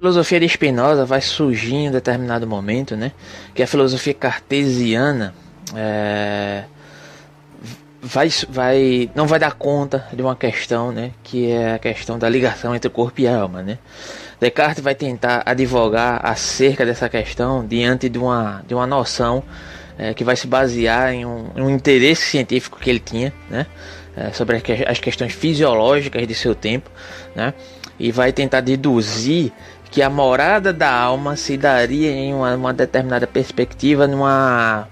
filosofia de Spinoza vai surgir em determinado momento, né? Que a filosofia cartesiana é, vai, vai, não vai dar conta de uma questão, né? Que é a questão da ligação entre corpo e alma, né? Descartes vai tentar advogar acerca dessa questão diante de uma, de uma noção é, que vai se basear em um, em um, interesse científico que ele tinha, né? É, sobre as questões fisiológicas de seu tempo, né? E vai tentar deduzir que a morada da alma se daria em uma, uma determinada perspectiva numa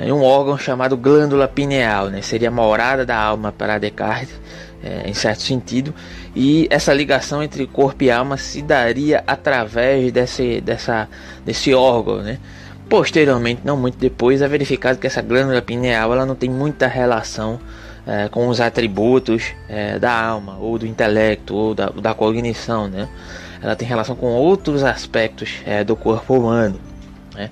em um órgão chamado glândula pineal, né? Seria a morada da alma para Descartes, é, em certo sentido, e essa ligação entre corpo e alma se daria através desse, dessa, desse órgão, né? Posteriormente, não muito depois, é verificado que essa glândula pineal ela não tem muita relação é, com os atributos é, da alma, ou do intelecto, ou da, da cognição, né? Ela tem relação com outros aspectos é, do corpo humano. Né?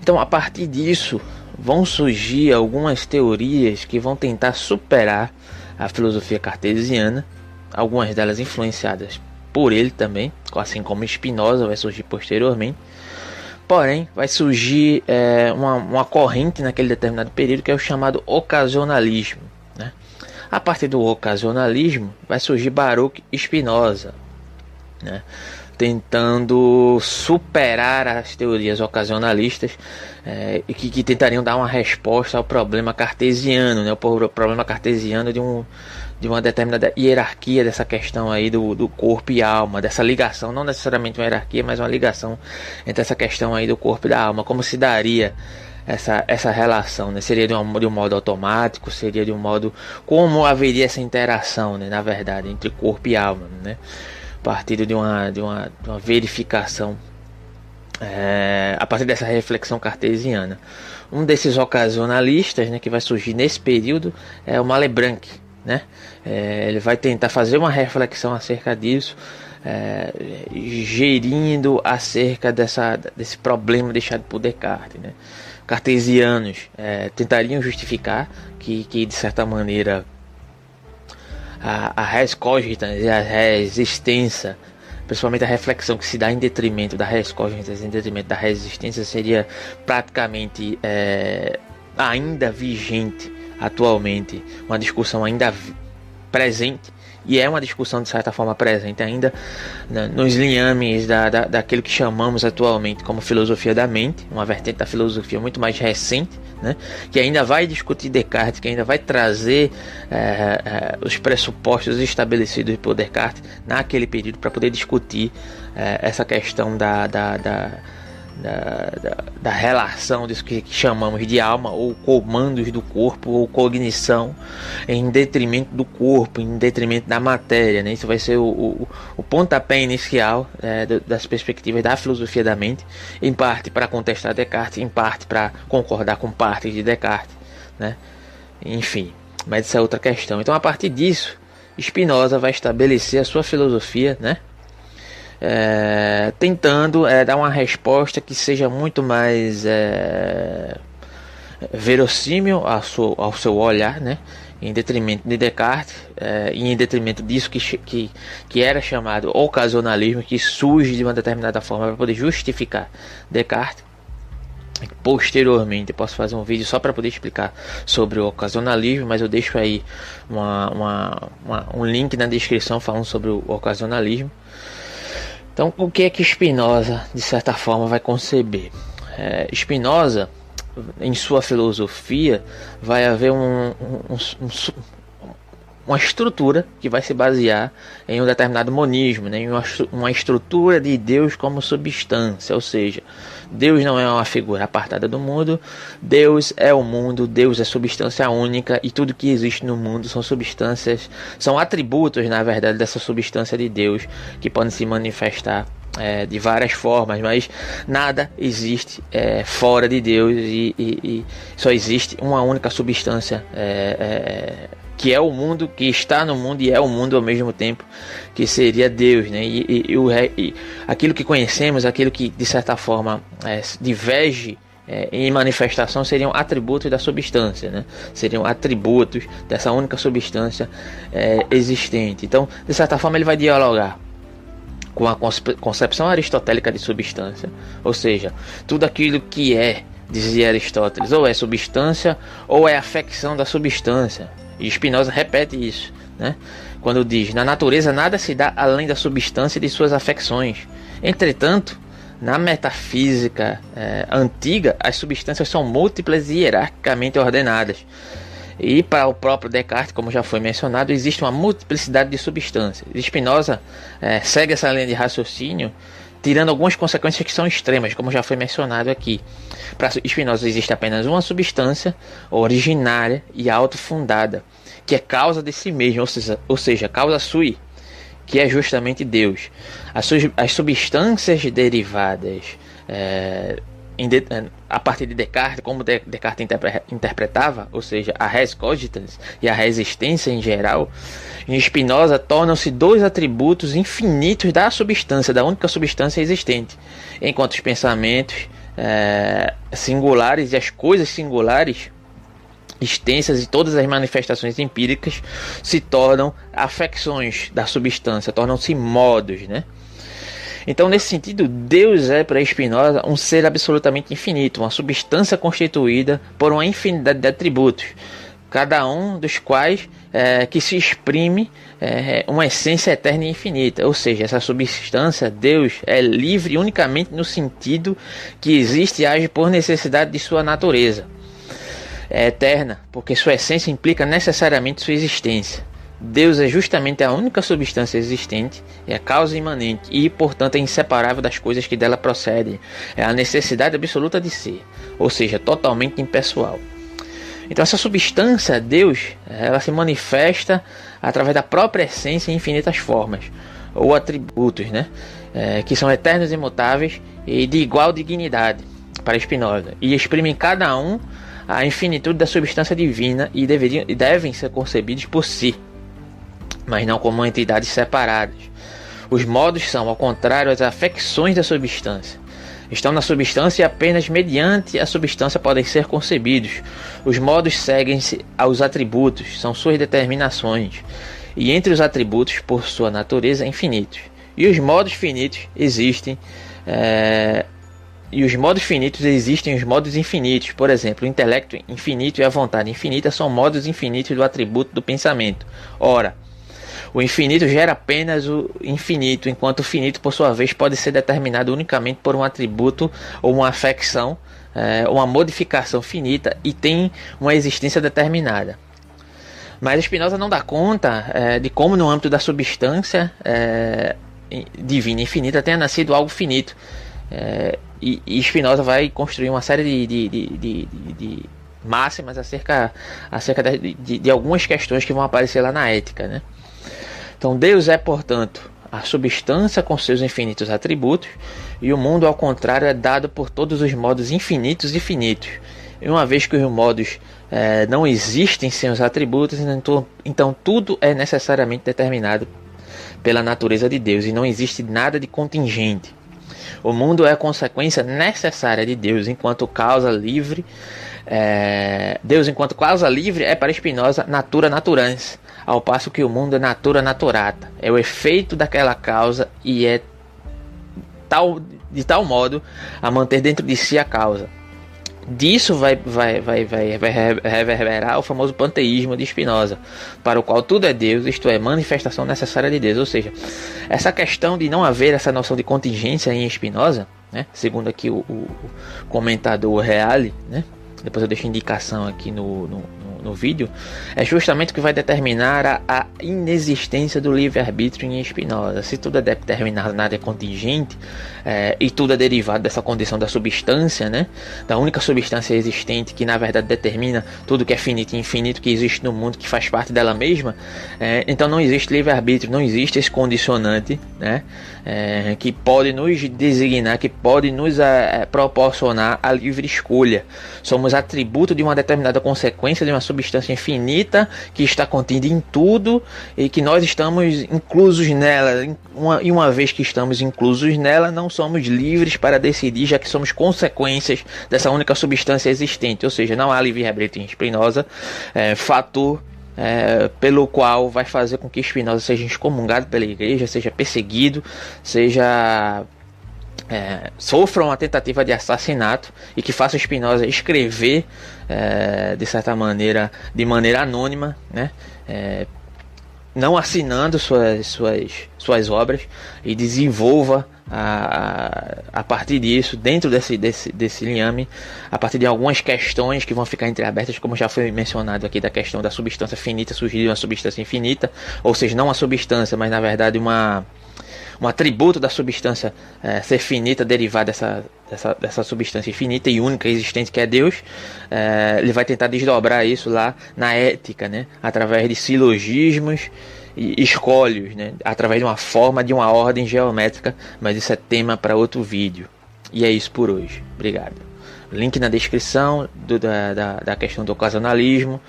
Então, a partir disso, vão surgir algumas teorias que vão tentar superar a filosofia cartesiana, algumas delas influenciadas por ele também, assim como Spinoza vai surgir posteriormente. Porém, vai surgir é, uma, uma corrente naquele determinado período que é o chamado ocasionalismo. Né? A partir do ocasionalismo vai surgir Baruch Spinoza, né? tentando superar as teorias ocasionalistas é, que, que, tentariam dar uma resposta ao problema cartesiano, né? o problema cartesiano de, um, de uma determinada hierarquia dessa questão aí do, do corpo e alma, dessa ligação, não necessariamente uma hierarquia, mas uma ligação entre essa questão aí do corpo e da alma, como se daria essa, essa relação, né? Seria de um, de um modo automático, seria de um modo como haveria essa interação, né? Na verdade, entre corpo e alma, né? Partir de uma, de uma, de uma verificação, é, a partir dessa reflexão cartesiana. Um desses ocasionalistas né, que vai surgir nesse período é o Malebranc. Né? É, ele vai tentar fazer uma reflexão acerca disso, é, gerindo acerca dessa, desse problema deixado por Descartes. Né? Cartesianos é, tentariam justificar que, que de certa maneira a, a res cogitans e a res extensa, principalmente a reflexão que se dá em detrimento da res cogitans, em detrimento da resistência, seria praticamente é, ainda vigente atualmente, uma discussão ainda presente e é uma discussão de certa forma presente ainda né, nos linhames da, da, daquilo que chamamos atualmente como filosofia da mente, uma vertente da filosofia muito mais recente, né, que ainda vai discutir Descartes, que ainda vai trazer é, é, os pressupostos estabelecidos por Descartes naquele período para poder discutir é, essa questão da, da, da da, da, da, relação disso que chamamos de alma, ou comandos do corpo, ou cognição, em detrimento do corpo, em detrimento da matéria. Né? Isso vai ser o, o, o pontapé inicial é, das perspectivas da filosofia da mente, em parte para contestar Descartes, em parte para concordar com parte de Descartes. Né? Enfim, mas isso é outra questão. Então, a partir disso, Spinoza vai estabelecer a sua filosofia, né? É, tentando é, dar uma resposta que seja muito mais é, verossímil ao seu, ao seu olhar, né? em detrimento de Descartes é, e em detrimento disso que, que, que era chamado ocasionalismo, que surge de uma determinada forma para poder justificar Descartes. Posteriormente, posso fazer um vídeo só para poder explicar sobre o ocasionalismo, mas eu deixo aí uma, uma, uma, um link na descrição falando sobre o ocasionalismo. Então, o que é que Spinoza, de certa forma, vai conceber? É, Spinoza, em sua filosofia, vai haver um, um, um, uma estrutura que vai se basear em um determinado monismo, né? em uma, uma estrutura de Deus como substância, ou seja, Deus não é uma figura apartada do mundo, Deus é o mundo, Deus é substância única e tudo que existe no mundo são substâncias, são atributos, na verdade, dessa substância de Deus que podem se manifestar é, de várias formas, mas nada existe é, fora de Deus e, e, e, só existe uma única substância é, é que é o mundo, que está no mundo e é o mundo ao mesmo tempo, que seria Deus, né? E, e, e, o, e aquilo que conhecemos, aquilo que de certa forma é, diverge é, em manifestação seriam atributos da substância, né? seriam atributos dessa única substância é, existente. Então, de certa forma, ele vai dialogar com a concepção aristotélica de substância, ou seja, tudo aquilo que é, dizia Aristóteles, ou é substância ou é afecção da substância. E Spinoza repete isso, né? quando diz: na natureza nada se dá além da substância de suas afecções. Entretanto, na metafísica é, antiga, as substâncias são múltiplas e hierarquicamente ordenadas. E para o próprio Descartes, como já foi mencionado, existe uma multiplicidade de substâncias. Spinoza é, segue essa linha de raciocínio, tirando algumas consequências que são extremas, como já foi mencionado aqui. Para Spinoza existe apenas uma substância originária e autofundada, que é causa de si mesma, ou seja, ou seja causa sui, que é justamente Deus. As, as substâncias derivadas é, de, é, a partir de Descartes, como Descartes interpretava, ou seja, a res cogitans e a resistência em geral, em Spinoza tornam-se dois atributos infinitos da substância, da única substância existente, enquanto os pensamentos é, singulares e as coisas singulares extensas e todas as manifestações empíricas se tornam afecções da substância, tornam-se modos, né? Então, nesse sentido, Deus é para Spinoza um ser absolutamente infinito, uma substância constituída por uma infinidade de atributos, cada um dos quais é, que se exprime é, uma essência eterna e infinita. Ou seja, essa substância, Deus, é livre unicamente no sentido que existe e age por necessidade de sua natureza. É eterna, porque sua essência implica necessariamente sua existência. Deus é justamente a única substância existente, é a causa imanente e, portanto, é inseparável das coisas que dela procedem. É a necessidade absoluta de ser, ou seja, totalmente impessoal. Então, essa substância, Deus, ela se manifesta através da própria essência em infinitas formas, ou atributos, né? É, que são eternos e imutáveis e de igual dignidade para Spinoza, e exprimem cada um a infinitude da substância divina e, deveriam, e devem ser concebidos por si mas não como entidades separadas. Os modos são, ao contrário, as afecções da substância. Estão na substância e apenas mediante a substância podem ser concebidos. Os modos seguem-se aos atributos, são suas determinações, e entre os atributos, por sua natureza, infinitos. E os modos finitos existem. É... E os modos finitos existem os modos infinitos. Por exemplo, o intelecto infinito e a vontade infinita são modos infinitos do atributo do pensamento. Ora, o infinito gera apenas o infinito, enquanto o finito, por sua vez, pode ser determinado unicamente por um atributo ou uma afecção, é, uma modificação finita e tem uma existência determinada. Mas Spinoza não dá conta é, de como, no âmbito da substância é, divina infinita, tenha nascido algo finito. É, e, e Spinoza vai construir uma série de, de, de, de máximas acerca, acerca de, de, algumas questões que vão aparecer lá na ética. Né? Então, Deus é, portanto, a substância com seus infinitos atributos, e o mundo, ao contrário, é dado por todos os modos infinitos e finitos. E uma vez que os modos é, não existem sem os atributos, então, então tudo é necessariamente determinado pela natureza de Deus e não existe nada de contingente. O mundo é consequência necessária de Deus enquanto causa livre. É, Deus enquanto causa livre é para Spinoza natura naturans, ao passo que o mundo é natura naturata, é o efeito daquela causa e é tal, de tal modo a manter dentro de si a causa. Disso vai, vai, vai, vai, reverberar o famoso panteísmo de Spinoza, para o qual tudo é Deus, isto é, manifestação necessária de Deus. Ou seja, essa questão de não haver essa noção de contingência em Spinoza, né, segundo aqui o, o comentador Reale, né, depois eu deixo indicação aqui no, no no vídeo, é justamente o que vai determinar a, a inexistência do livre-arbítrio em Spinoza. Se tudo é determinado na área contingente é, e tudo é derivado dessa condição da substância, né, da única substância existente que na verdade determina tudo que é finito e infinito que existe no mundo, que faz parte dela mesma, é, então não existe livre-arbítrio, não existe esse condicionante né, é, que pode nos designar, que pode nos é, proporcionar a livre escolha. Somos atributo de uma determinada consequência de uma substância infinita que está contida em tudo e que nós estamos inclusos nela. Uma, e uma vez que estamos inclusos nela, não somos livres para decidir, já que somos consequências dessa única substância existente. Ou seja, não há livre-arbítrio em Spinoza, é, fator é, pelo qual vai fazer com que Spinoza seja excomungado pela igreja, seja perseguido, seja é, sofra uma tentativa de assassinato e que faça Spinoza escrever é, de certa maneira, de maneira anônima, né? É, não assinando suas, suas, suas obras e desenvolva a, a, partir disso, dentro desse, desse, desse liame, a partir de algumas questões que vão ficar entreabertas, como já foi mencionado aqui, da questão da substância finita surgir de uma substância infinita, ou seja, não uma substância, mas na verdade uma, um atributo da substância é, ser finita, derivado dessa, dessa, dessa substância infinita e única existente que é Deus, é, ele vai tentar desdobrar isso lá na ética, né, através de silogismos escolhos, né, através de uma forma de uma ordem geométrica, mas isso é tema para outro vídeo. E é isso por hoje. Obrigado. Link na descrição do, da, da, da, questão do ocasionalismo,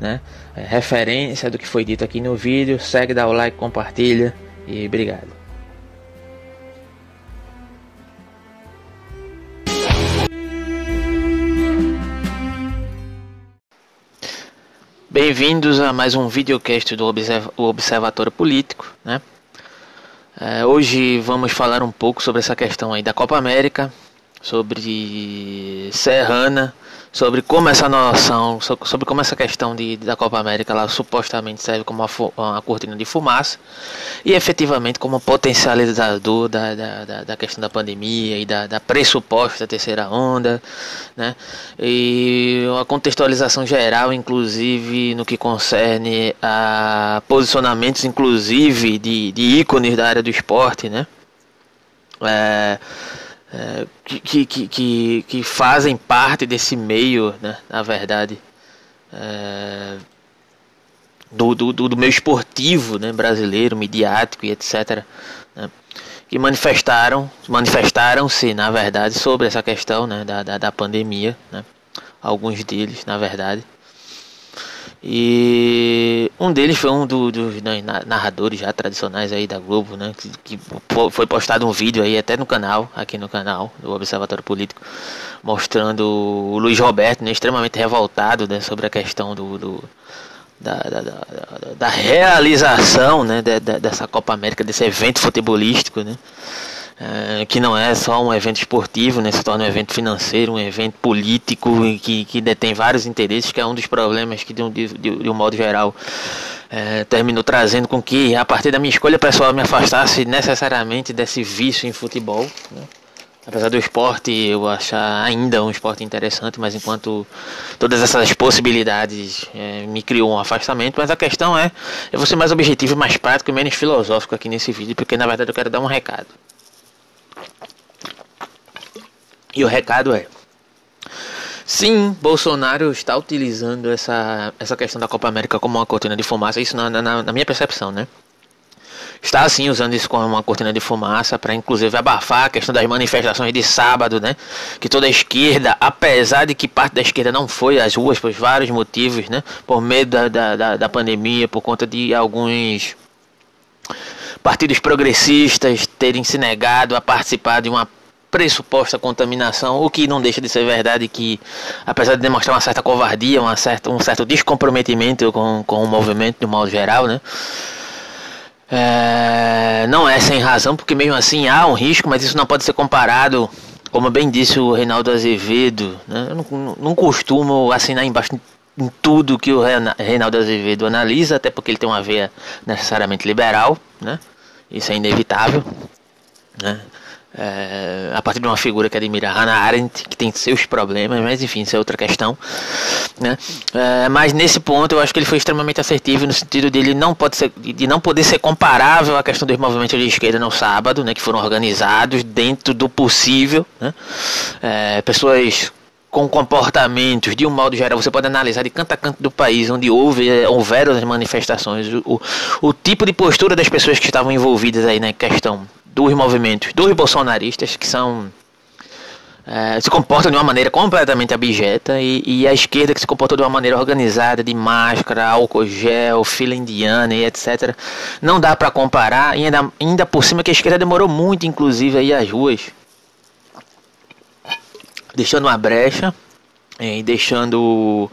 né? É, referência do que foi dito aqui no vídeo. Segue, dá o like, compartilha e obrigado. Bem-vindos a mais um videocast do Observatório Político, né? É, hoje vamos falar um pouco sobre essa questão aí da Copa América, sobre Serrana, sobre como essa noção, sobre como essa questão de, da Copa América lá supostamente serve como uma, uma cortina de fumaça e efetivamente como potencializador da, da, da questão da pandemia e da, da pressuposta terceira onda, né? E uma contextualização geral, inclusive no que concerne a posicionamentos, inclusive de, de ícones da área do esporte, né? É, é, que, que, que, que, fazem parte desse meio, né, na verdade, é, do, do, do meio esportivo né, brasileiro, midiático e etc. Né, que manifestaram, manifestaram-se, na verdade, sobre essa questão né, da, da, da pandemia. Né, alguns deles, na verdade. E um deles foi um dos do, narradores já tradicionais aí da Globo, né? Que, que, foi postado um vídeo aí até no canal, aqui no canal do Observatório Político, mostrando o Luiz Roberto né, extremamente revoltado né, sobre a questão do, do da, da, da, da, realização né, dessa Copa América, desse evento futebolístico, né? É, que não é só um evento esportivo, né, se torna um evento financeiro, um evento político que, que detém vários interesses, que é um dos problemas que, de um, de, de um modo geral, é, terminou trazendo com que, a partir da minha escolha pessoal, me afastasse necessariamente desse vício em futebol. Né? Apesar do esporte eu achar ainda um esporte interessante, mas enquanto todas essas possibilidades é, me criou um afastamento, mas a questão é, eu vou ser mais objetivo, mais prático e menos filosófico aqui nesse vídeo, porque na verdade eu quero dar um recado. E o recado é: sim, Bolsonaro está utilizando essa, essa questão da Copa América como uma cortina de fumaça, isso na, na, na minha percepção, né? Está assim usando isso como uma cortina de fumaça para inclusive abafar a questão das manifestações de sábado, né? Que toda a esquerda, apesar de que parte da esquerda não foi às ruas por vários motivos, né? Por medo da, da, da, da pandemia, por conta de alguns partidos progressistas terem se negado a participar de uma pressuposta contaminação, o que não deixa de ser verdade que, apesar de demonstrar uma certa covardia, uma certa, um certo descomprometimento com, com o movimento de um modo geral, né? É, não é sem razão, porque mesmo assim há um risco, mas isso não pode ser comparado, como bem disse o Reinaldo Azevedo, né? eu não, não costumo assinar embaixo em tudo que o Reinaldo Azevedo analisa, até porque ele tem uma veia necessariamente liberal, né? isso é inevitável. Né? É, a partir de uma figura que admira Hannah Arendt, que tem seus problemas, mas enfim, isso é outra questão. Né? É, mas nesse ponto eu acho que ele foi extremamente assertivo no sentido de ele não pode ser, de não poder ser comparável à questão dos movimentos de esquerda no sábado, né, que foram organizados dentro do possível. Né? É, pessoas com comportamentos, de um modo geral, você pode analisar de canto a canto do país onde houve, é, houveram as manifestações, o, o, o tipo de postura das pessoas que estavam envolvidas aí na questão dos movimentos dos bolsonaristas que são é, se comportam de uma maneira completamente abjeta e, e, a esquerda que se comportou de uma maneira organizada, de máscara, álcool gel, fila indiana e etc. Não dá para comparar, e ainda, ainda por cima que a esquerda demorou muito, inclusive, aí as ruas, deixando uma brecha é, e deixando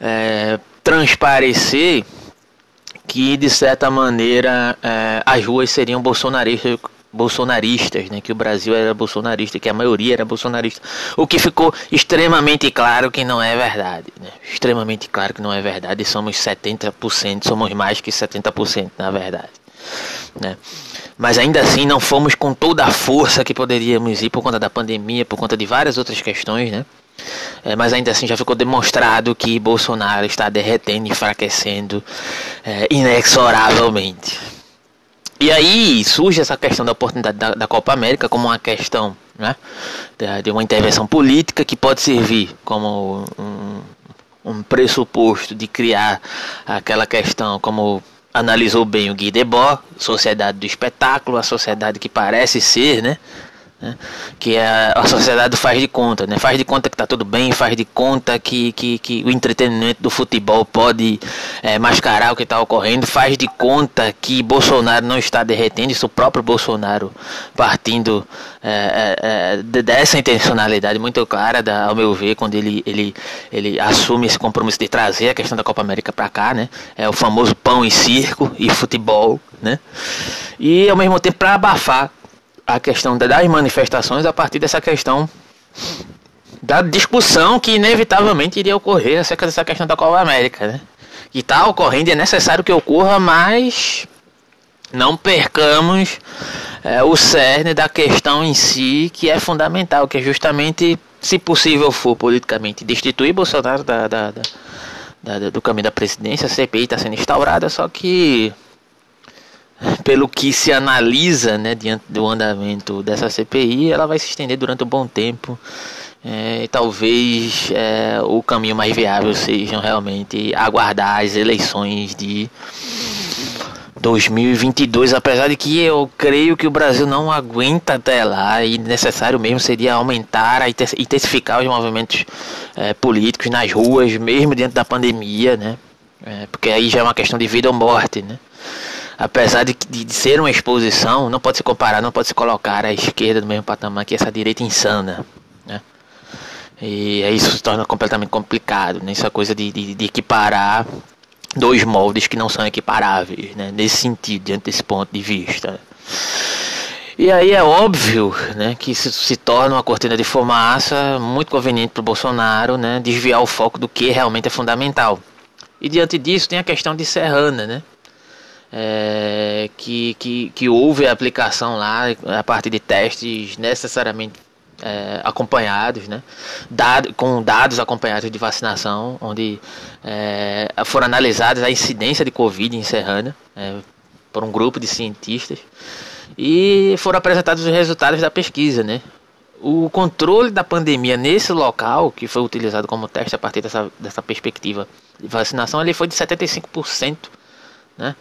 é, transparecer que de certa maneira é, as ruas seriam bolsonaristas, bolsonaristas, né? Que o Brasil era bolsonarista, que a maioria era bolsonarista. O que ficou extremamente claro que não é verdade, né? Extremamente claro que não é verdade. Somos 70%, somos mais que 70% na verdade, né? Mas ainda assim não fomos com toda a força que poderíamos ir por conta da pandemia, por conta de várias outras questões, né? É, mas ainda assim já ficou demonstrado que Bolsonaro está derretendo enfraquecendo é, inexoravelmente. E aí surge essa questão da oportunidade da, da Copa América como uma questão né, de, uma intervenção política que pode servir como um, um pressuposto de criar aquela questão como analisou bem o Guy Debord, sociedade do espetáculo, a sociedade que parece ser, né, né? Que é a sociedade faz de conta, né? Faz de conta que está tudo bem, faz de conta que, que, que o entretenimento do futebol pode é, mascarar o que está ocorrendo, faz de conta que Bolsonaro não está derretendo, isso o próprio Bolsonaro partindo é, é, é dessa intencionalidade muito clara, da, ao meu ver, quando ele, ele, ele assume esse compromisso de trazer a questão da Copa América para cá, né? É o famoso pão e circo e futebol, né? E ao mesmo tempo para abafar a questão das manifestações a partir dessa questão da discussão que inevitavelmente iria ocorrer acerca dessa questão da Copa América, né? Que está ocorrendo e é necessário que ocorra, mas não percamos é, o cerne da questão em si, que é fundamental, que é justamente, se possível for politicamente, destituir Bolsonaro da, da, da, da do caminho da presidência. A CPI está sendo instaurada, só que pelo que se analisa né, diante do andamento dessa CPI, ela vai se estender durante um bom tempo. É, talvez é, o caminho mais viável seja realmente aguardar as eleições de 2022, apesar de que eu creio que o Brasil não aguenta até lá e necessário mesmo seria aumentar, intensificar os movimentos é, políticos nas ruas, mesmo diante da pandemia, né? É, porque aí já é uma questão de vida ou morte, né? Apesar de, de, de, ser uma exposição, não pode se comparar, não pode se colocar a esquerda no mesmo patamar que essa direita insana. Né? E isso se torna completamente complicado, né? essa coisa de, de, de equiparar dois moldes que não são equiparáveis, né? nesse sentido, diante desse ponto de vista. E aí é óbvio né, que isso se torna uma cortina de fumaça muito conveniente para o Bolsonaro né, desviar o foco do que realmente é fundamental. E diante disso tem a questão de Serrana, né? É, que, que, que houve a aplicação lá a partir de testes necessariamente é, acompanhados, né? Dado, com dados acompanhados de vacinação, onde é, foram analisadas a incidência de Covid em Serrana é, por um grupo de cientistas e foram apresentados os resultados da pesquisa, né? O controle da pandemia nesse local, que foi utilizado como teste a partir dessa, dessa perspectiva de vacinação, ele foi de 75%, né?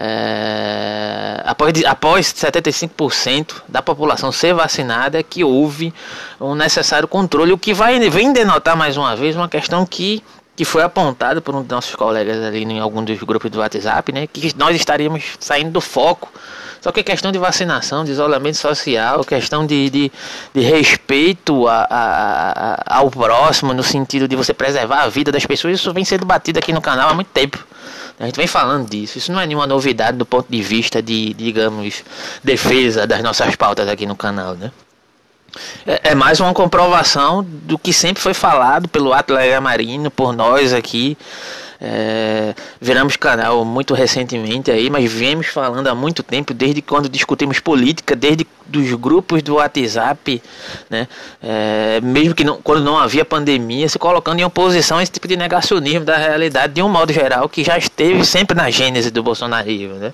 é, após, após 75% da população ser vacinada, é que houve um necessário controle, o que vai vem denotar mais uma vez uma questão que, que foi apontada por um dos nossos colegas ali em algum dos grupos do WhatsApp, né, que nós estaríamos saindo do foco. Só que questão de vacinação, de isolamento social, questão de, de, de respeito a, a, a, ao próximo, no sentido de você preservar a vida das pessoas, isso vem sendo batido aqui no canal há muito tempo. A gente vem falando disso. Isso não é nenhuma novidade do ponto de vista de, digamos, defesa das nossas pautas aqui no canal, né? É, é mais uma comprovação do que sempre foi falado pelo Atlas Marino, por nós aqui, é, viramos canal muito recentemente aí, mas viemos falando há muito tempo, desde quando discutimos política, desde dos grupos do WhatsApp, né? É, mesmo que não, quando não havia pandemia, se colocando em oposição a esse tipo de negacionismo da realidade de um modo geral que já esteve sempre na gênese do bolsonarismo, né?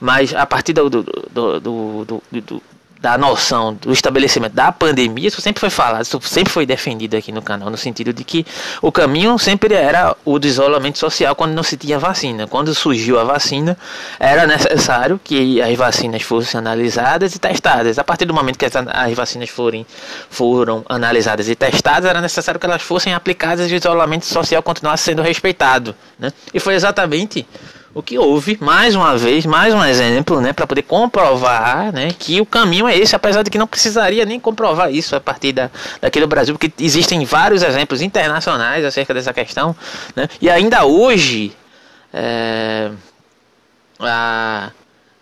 Mas a partir do, do, do, do, do da noção do estabelecimento da pandemia, isso sempre foi falado, isso sempre foi defendido aqui no canal, no sentido de que o caminho sempre era o do isolamento social quando não se tinha vacina. Quando surgiu a vacina, era necessário que as vacinas fossem analisadas e testadas. A partir do momento que as, as vacinas forem, foram analisadas e testadas, era necessário que elas fossem aplicadas e o isolamento social continuasse sendo respeitado. Né? E foi exatamente O que houve, mais uma vez, mais um exemplo, né, para poder comprovar, né, que o caminho é esse, apesar de que não precisaria nem comprovar isso a partir da, daqui do Brasil, porque existem vários exemplos internacionais acerca dessa questão, né, e ainda hoje é, a,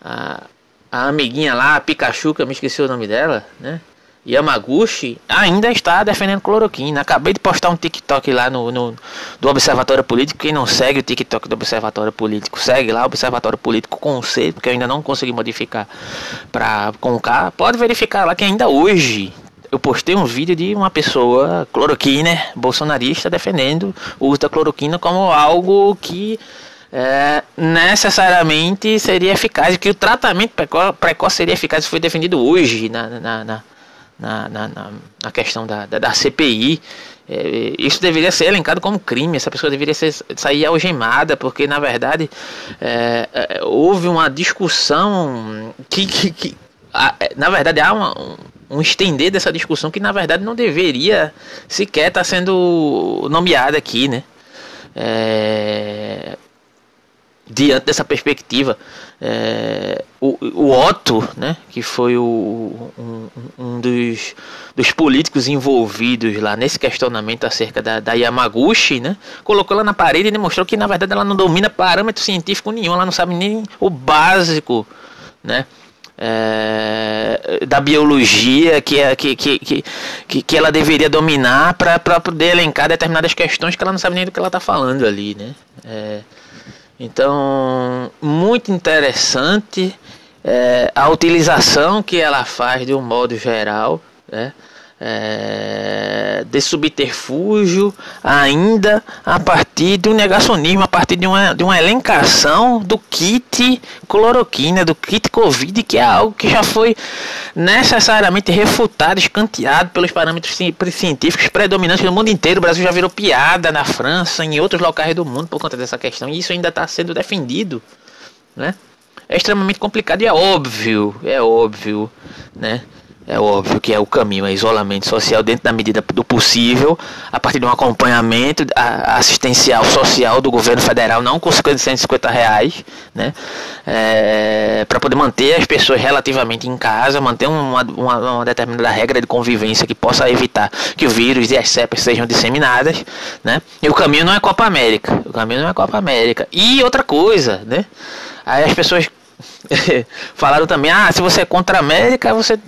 a, a amiguinha lá, a Pikachu, que eu me esqueci o nome dela, né, Yamaguchi ainda está defendendo cloroquina. Acabei de postar um TikTok lá no, no, do Observatório Político. Quem não segue o TikTok do Observatório Político, segue lá Observatório Político com C, porque eu ainda não consegui modificar para com K. Pode verificar lá que ainda hoje eu postei um vídeo de uma pessoa cloroquina, bolsonarista, defendendo o uso da cloroquina como algo que é, necessariamente seria eficaz, que o tratamento precoce seria eficaz, foi defendido hoje na, na, na na, na, na questão da, da, da CPI. É, isso deveria ser elencado como crime, essa pessoa deveria ser, sair algemada, porque na verdade é, é, houve uma discussão que, que, que a, é, na verdade há uma, um, um, estender dessa discussão que na verdade não deveria sequer estar sendo nomeada aqui, né? Diante dessa perspectiva. É, o, o, Otto, né, que foi o, um, um dos, dos, políticos envolvidos lá nesse questionamento acerca da, da, Yamaguchi, né, colocou ela na parede e demonstrou que na verdade ela não domina parâmetro científico nenhum, ela não sabe nem o básico, né, é, da biologia que, é, que, que, que, que ela deveria dominar para poder elencar determinadas questões que ela não sabe nem do que ela está falando ali, né. É, então, muito interessante é, a utilização que ela faz de um modo geral, né? É, de subterfúgio ainda a partir do negacionismo, a partir de uma, de uma elencação do kit cloroquina, do kit Covid, que é algo que já foi necessariamente refutado, escanteado pelos parâmetros científicos predominantes no mundo inteiro. O Brasil já virou piada na França, em outros locais do mundo por conta dessa questão, e isso ainda está sendo defendido. Né? É extremamente complicado e é óbvio, é óbvio, né? É óbvio que é o caminho, é isolamento social dentro da medida do possível, a partir de um acompanhamento assistencial social do governo federal, não com 150 reais, né? É, para poder manter as pessoas relativamente em casa, manter uma, uma, uma, determinada regra de convivência que possa evitar que o vírus e as cepas sejam disseminadas, né? E o caminho não é Copa América, o caminho não é Copa América. E outra coisa, né? Aí as pessoas falaram também, ah, se você é contra a América, você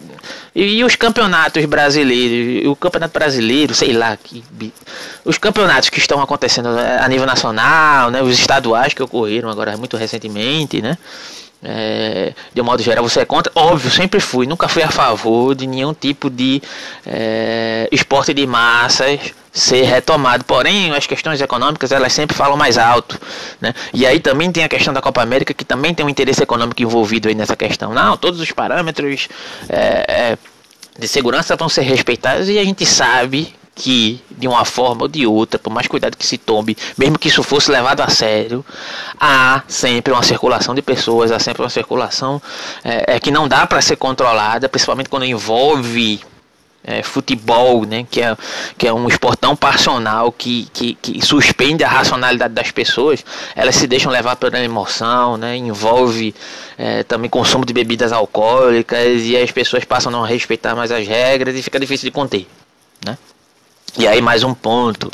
e, os campeonatos brasileiros, o campeonato brasileiro, sei lá, que, os campeonatos que estão acontecendo né, a nível nacional, né, os estaduais que ocorreram agora muito recentemente, né? É, de um modo geral, você é contra? Óbvio, sempre fui, nunca fui a favor de nenhum tipo de é, esporte de massas ser retomado. Porém, as questões econômicas elas sempre falam mais alto, né? E aí também tem a questão da Copa América que também tem um interesse econômico envolvido aí nessa questão. Não, todos os parâmetros é, é de segurança vão ser respeitados e a gente sabe que, de uma forma ou de outra, por mais cuidado que se tome, mesmo que isso fosse levado a sério, há sempre uma circulação de pessoas, há sempre uma circulação é, é que não dá para ser controlada, principalmente quando envolve é, futebol, né, que, é, que é um esporte tão passional que, que, que, suspende a racionalidade das pessoas, elas se deixam levar pela emoção, né, envolve é, também consumo de bebidas alcoólicas e as pessoas passam a não respeitar mais as regras e fica difícil de conter. Né? E aí mais um ponto.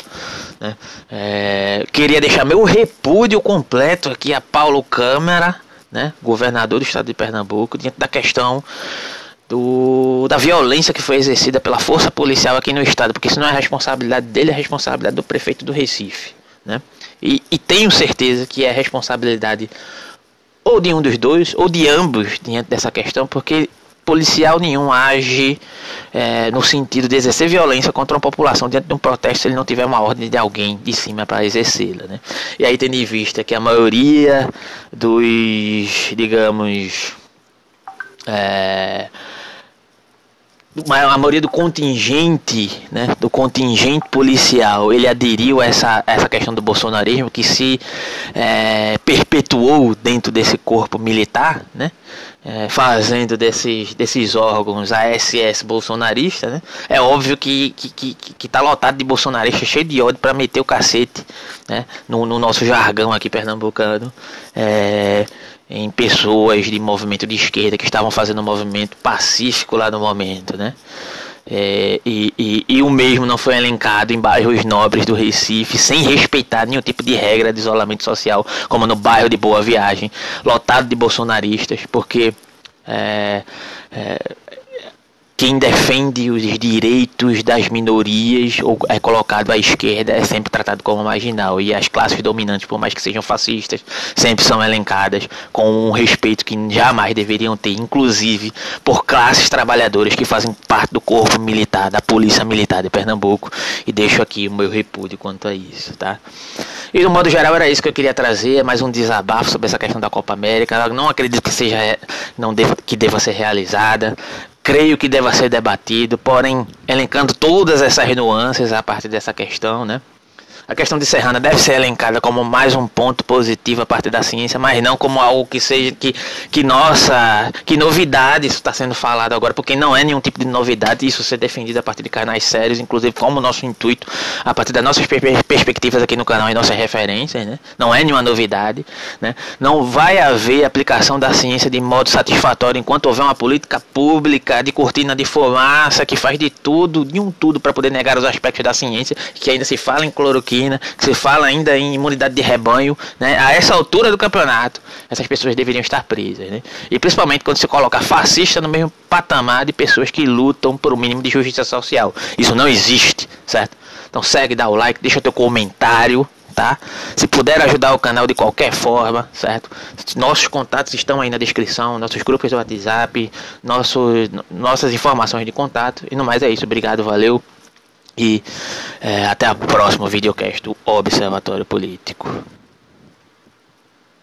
Né? É, queria deixar meu repúdio completo aqui a Paulo Câmara, né? governador do estado de Pernambuco, diante da questão do, da violência que foi exercida pela força policial aqui no estado, porque isso não é responsabilidade dele, é responsabilidade do prefeito do Recife. Né? E, e tenho certeza que é responsabilidade ou de um dos dois, ou de ambos diante dessa questão, porque policial nenhum age é, no sentido de exercer violência contra uma população diante de um protesto se ele não tiver uma ordem de alguém de cima para exercê-la. Né? E aí tendo em vista que a maioria dos, digamos, é, a maioria do contingente, né, do contingente policial, ele aderiu a essa, essa questão do bolsonarismo que se é, perpetuou dentro desse corpo militar, né? É, fazendo desses, desses órgãos a SS bolsonarista, né? É óbvio que, que, que, que tá lotado de bolsonaristas, cheio de ódio para meter o cacete, né? No, no, nosso jargão aqui pernambucano, é, em pessoas de movimento de esquerda que estavam fazendo um movimento pacífico lá no momento, né? É, e, e, e, o mesmo não foi elencado em bairros nobres do Recife, sem respeitar nenhum tipo de regra de isolamento social, como no bairro de Boa Viagem, lotado de bolsonaristas, porque é, é, quem defende os direitos das minorias ou é colocado à esquerda é sempre tratado como marginal e as classes dominantes, por mais que sejam fascistas, sempre são elencadas com um respeito que jamais deveriam ter, inclusive por classes trabalhadoras que fazem parte do corpo militar, da polícia militar de Pernambuco e deixo aqui o meu repúdio quanto a isso, tá? E no modo geral era isso que eu queria trazer, mais um desabafo sobre essa questão da Copa América. Eu não acredito que seja não deva, que deva ser realizada creio que deva ser debatido, porém, elencando todas essas nuances a partir dessa questão, né? A questão de Serrana deve ser elencada como mais um ponto positivo a partir da ciência, mas não como algo que seja que, que nossa, que novidade isso está sendo falado agora, porque não é nenhum tipo de novidade isso ser defendido a partir de canais sérios, inclusive como nosso intuito, a partir das nossas perspectivas aqui no canal e nossas referências, né? Não é nenhuma novidade, né? Não vai haver aplicação da ciência de modo satisfatório enquanto houver uma política pública de cortina de fumaça que faz de tudo, de um tudo para poder negar os aspectos da ciência, que ainda se fala em cloroquina que se fala ainda em imunidade de rebanho, né? A essa altura do campeonato, essas pessoas deveriam estar presas, né? E principalmente quando se coloca fascista no mesmo patamar de pessoas que lutam por um mínimo de justiça social. Isso não existe, certo? Então segue, dá o like, deixa teu comentário, tá? Se puder ajudar o canal de qualquer forma, certo? Nossos contatos estão aí na descrição, nossos grupos do WhatsApp, nossos, nossas informações de contato. E no mais é isso. Obrigado, valeu. E é, até a próxima videocast do Observatório Político.